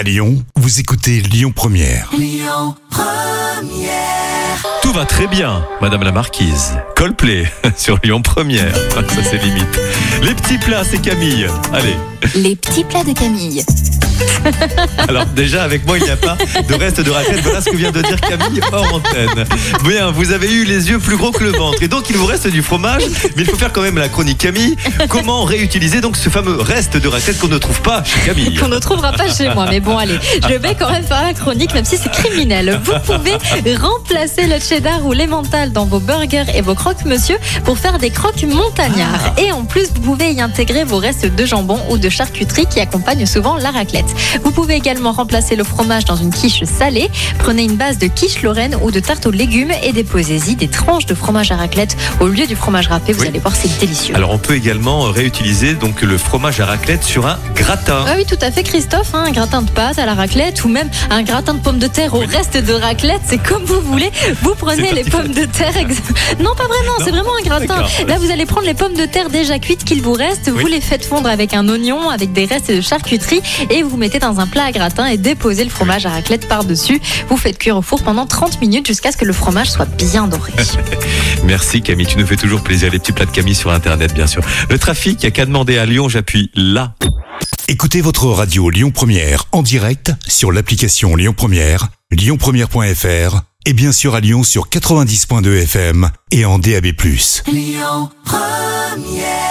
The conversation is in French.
À Lyon, vous écoutez Lyon Première. Tout va très bien, Madame la Marquise. Coldplay sur Lyon Première. Ça c'est limite. Les petits plats, c'est Camille. Allez. Les petits plats de Camille. Alors déjà avec moi il n'y a pas de reste de raclette. Voilà ce que vient de dire Camille hors antenne. Bien, vous avez eu les yeux plus gros que le ventre et donc il vous reste du fromage, mais il faut faire quand même la chronique Camille. Comment réutiliser donc ce fameux reste de raclette qu'on ne trouve pas chez Camille Qu'on ne trouvera pas chez moi. Mais bon, allez, je vais quand même faire la chronique, même si c'est criminel. Vous pouvez remplacer le cheddar ou l'emmental dans vos burgers et vos croque-monsieur pour faire des croques montagnards. Et en plus, vous pouvez y intégrer vos restes de jambon ou de charcuterie qui accompagnent souvent la raclette. Vous pouvez également remplacer le fromage dans une quiche salée. Prenez une base de quiche lorraine ou de tarte aux légumes et déposez-y des tranches de fromage à raclette au lieu du fromage râpé. Vous Oui. allez voir, c'est délicieux. Alors on peut également réutiliser donc le fromage à raclette sur un gratin. Ah oui, tout à fait, Christophe. hein, un gratin de pâte à la raclette ou même un gratin de pommes de terre au reste de raclette. C'est comme vous voulez. Vous prenez les pommes de terre. ex- Non, pas vraiment. C'est vraiment un gratin. Là, vous allez prendre les pommes de terre déjà cuites qu'il vous reste. Oui. Vous les faites fondre avec un oignon, avec des restes de charcuterie et vous mettez dans un plat à gratin et déposez le fromage à raclette par-dessus. Vous faites cuire au four pendant 30 minutes jusqu'à ce que le fromage soit bien doré. Merci Camille, tu nous fais toujours plaisir. Les petits plats de Camille sur internet bien sûr. Le trafic, il n'y a qu'à demander à Lyon, j'appuie là. Écoutez votre radio Lyon Première en direct sur l'application Lyon Première, lyonpremière.fr et bien sûr à Lyon sur 90.2 FM et en DAB+. Lyon Première